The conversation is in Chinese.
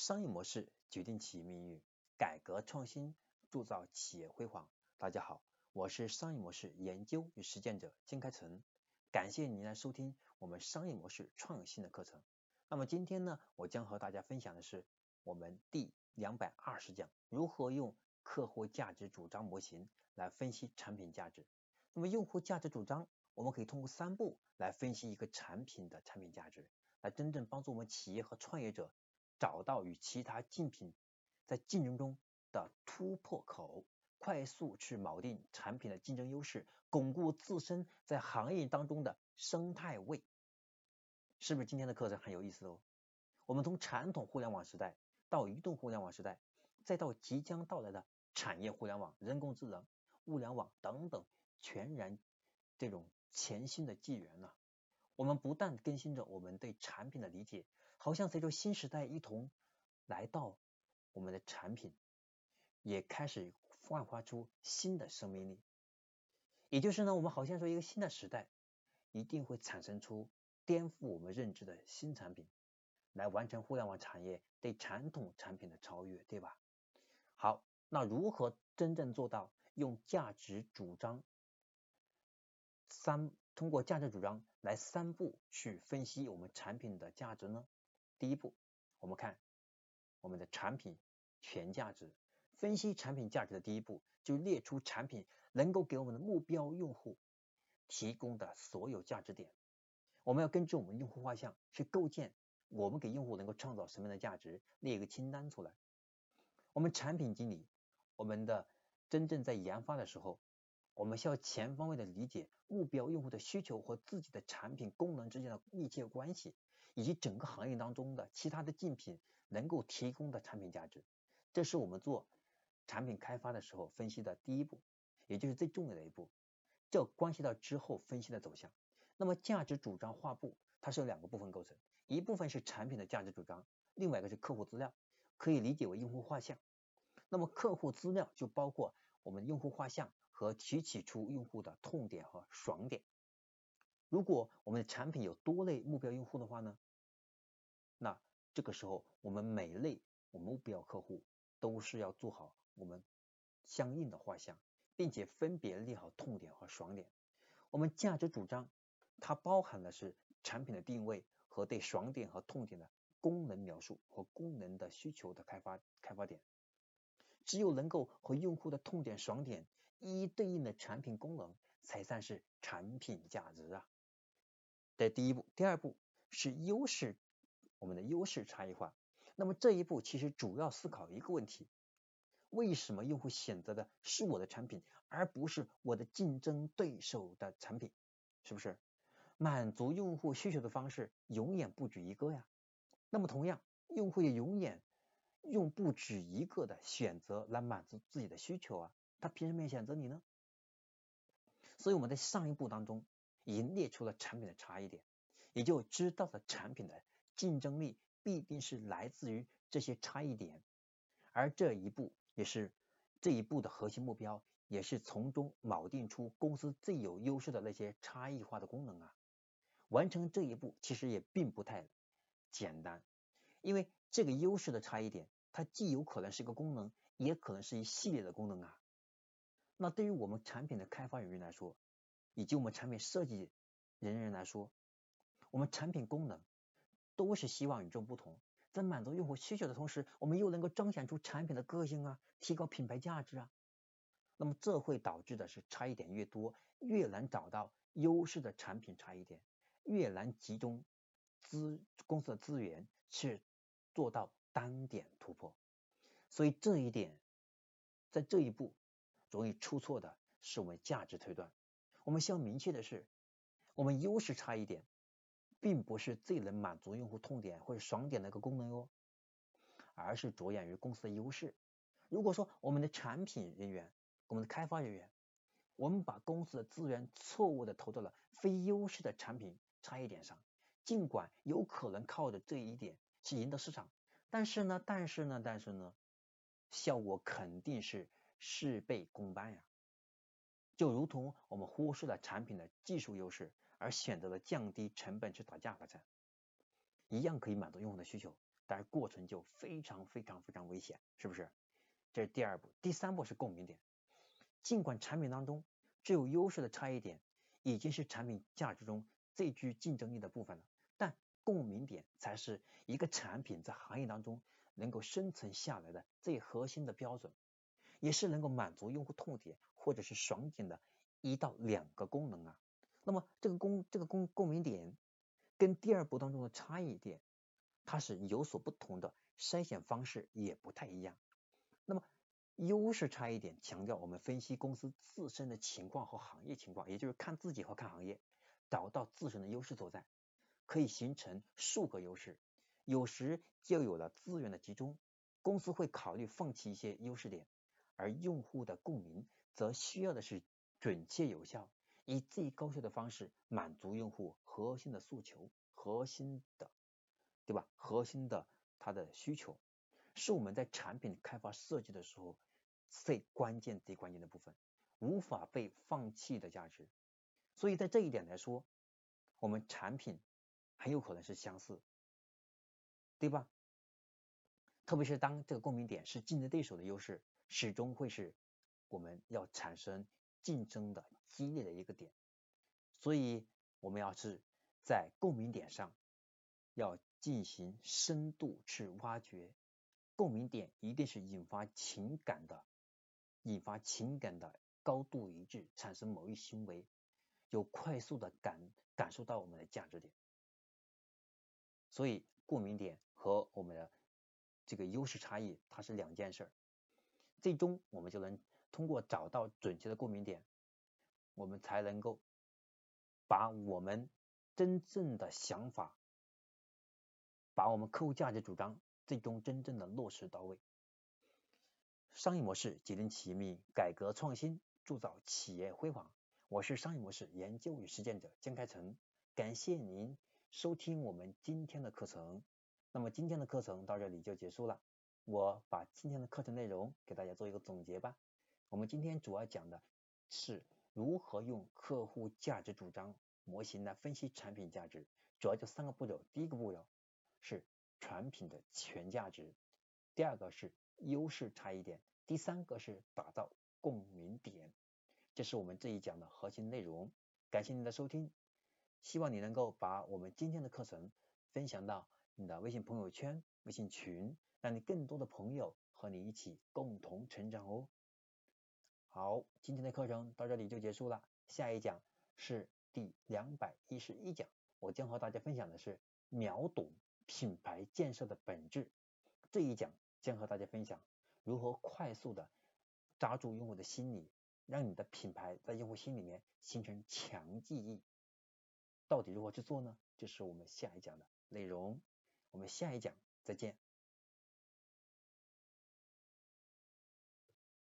商业模式决定企业命运，改革创新铸造企业辉煌。大家好，我是商业模式研究与实践者金开成，感谢您来收听我们商业模式创新的课程。那么今天呢，我将和大家分享的是我们第两百二十讲，如何用客户价值主张模型来分析产品价值。那么用户价值主张，我们可以通过三步来分析一个产品的产品价值，来真正帮助我们企业和创业者。找到与其他竞品在竞争中的突破口，快速去锚定产品的竞争优势，巩固自身在行业当中的生态位，是不是今天的课程很有意思哦？我们从传统互联网时代到移动互联网时代，再到即将到来的产业互联网、人工智能、物联网等等全然这种全新的纪元呢，我们不断更新着我们对产品的理解。好像随着新时代一同来到，我们的产品也开始焕发出新的生命力。也就是呢，我们好像说一个新的时代一定会产生出颠覆我们认知的新产品，来完成互联网产业对传统产品的超越，对吧？好，那如何真正做到用价值主张三通过价值主张来三步去分析我们产品的价值呢？第一步，我们看我们的产品全价值分析产品价值的第一步，就列出产品能够给我们的目标用户提供的所有价值点。我们要根据我们用户画像去构建我们给用户能够创造什么样的价值，列一个清单出来。我们产品经理，我们的真正在研发的时候，我们需要全方位的理解目标用户的需求和自己的产品功能之间的密切关系。以及整个行业当中的其他的竞品能够提供的产品价值，这是我们做产品开发的时候分析的第一步，也就是最重要的一步。这关系到之后分析的走向。那么价值主张画布它是由两个部分构成，一部分是产品的价值主张，另外一个是客户资料，可以理解为用户画像。那么客户资料就包括我们用户画像和提取出用户的痛点和爽点。如果我们的产品有多类目标用户的话呢，那这个时候我们每类我们目标客户都是要做好我们相应的画像，并且分别列好痛点和爽点。我们价值主张它包含的是产品的定位和对爽点和痛点的功能描述和功能的需求的开发开发点。只有能够和用户的痛点爽点一一对应的产品功能，才算是产品价值啊。这第一步，第二步是优势，我们的优势差异化。那么这一步其实主要思考一个问题：为什么用户选择的是我的产品，而不是我的竞争对手的产品？是不是？满足用户需求的方式永远不止一个呀。那么同样，用户也永远用不止一个的选择来满足自己的需求啊。他凭什么选择你呢？所以我们在上一步当中。已经列出了产品的差异点，也就知道了产品的竞争力必定是来自于这些差异点，而这一步也是这一步的核心目标，也是从中锚定出公司最有优势的那些差异化的功能啊。完成这一步其实也并不太简单，因为这个优势的差异点，它既有可能是一个功能，也可能是一系列的功能啊。那对于我们产品的开发人员来说，以及我们产品设计人员来说，我们产品功能都是希望与众不同，在满足用户需求的同时，我们又能够彰显出产品的个性啊，提高品牌价值啊。那么这会导致的是差异点越多，越难找到优势的产品差异点，越难集中资公司的资源去做到单点突破。所以这一点在这一步容易出错的是我们价值推断。我们需要明确的是，我们优势差异点，并不是最能满足用户痛点或者爽点的一个功能哟，而是着眼于公司的优势。如果说我们的产品人员、我们的开发人员，我们把公司的资源错误的投到了非优势的产品差异点上，尽管有可能靠着这一点去赢得市场，但是呢，但是呢，但是呢，效果肯定是事倍功半呀。就如同我们忽视了产品的技术优势，而选择了降低成本去打价格战，一样可以满足用户的需求，但是过程就非常非常非常危险，是不是？这是第二步，第三步是共鸣点。尽管产品当中只有优势的差异点已经是产品价值中最具竞争力的部分了，但共鸣点才是一个产品在行业当中能够生存下来的最核心的标准，也是能够满足用户痛点或者是爽点的一到两个功能啊。那么这个共这个共共鸣点跟第二步当中的差异点，它是有所不同的，筛选方式也不太一样。那么优势差异点强调我们分析公司自身的情况和行业情况，也就是看自己和看行业，找到自身的优势所在，可以形成数个优势。有时就有了资源的集中，公司会考虑放弃一些优势点，而用户的共鸣则需要的是准确有效。以最高效的方式满足用户核心的诉求，核心的，对吧？核心的它的需求，是我们在产品开发设计的时候最关键、最关键的部分，无法被放弃的价值。所以在这一点来说，我们产品很有可能是相似，对吧？特别是当这个共鸣点是竞争对手的优势，始终会是我们要产生。竞争的激烈的一个点，所以我们要是在共鸣点上要进行深度去挖掘，共鸣点一定是引发情感的，引发情感的高度一致，产生某一行为，有快速的感感受到我们的价值点，所以共鸣点和我们的这个优势差异它是两件事儿，最终我们就能。通过找到准确的共鸣点，我们才能够把我们真正的想法，把我们客户价值主张最终真正的落实到位。商业模式决定企业命运，改革创新铸造企业辉煌。我是商业模式研究与实践者江开成，感谢您收听我们今天的课程。那么今天的课程到这里就结束了，我把今天的课程内容给大家做一个总结吧。我们今天主要讲的是如何用客户价值主张模型来分析产品价值，主要就三个步骤。第一个步骤是产品的全价值，第二个是优势差异点，第三个是打造共鸣点。这是我们这一讲的核心内容。感谢您的收听，希望你能够把我们今天的课程分享到你的微信朋友圈、微信群，让你更多的朋友和你一起共同成长哦。好，今天的课程到这里就结束了。下一讲是第两百一十一讲，我将和大家分享的是秒懂品牌建设的本质。这一讲将和大家分享如何快速的抓住用户的心理，让你的品牌在用户心里面形成强记忆。到底如何去做呢？这是我们下一讲的内容。我们下一讲再见。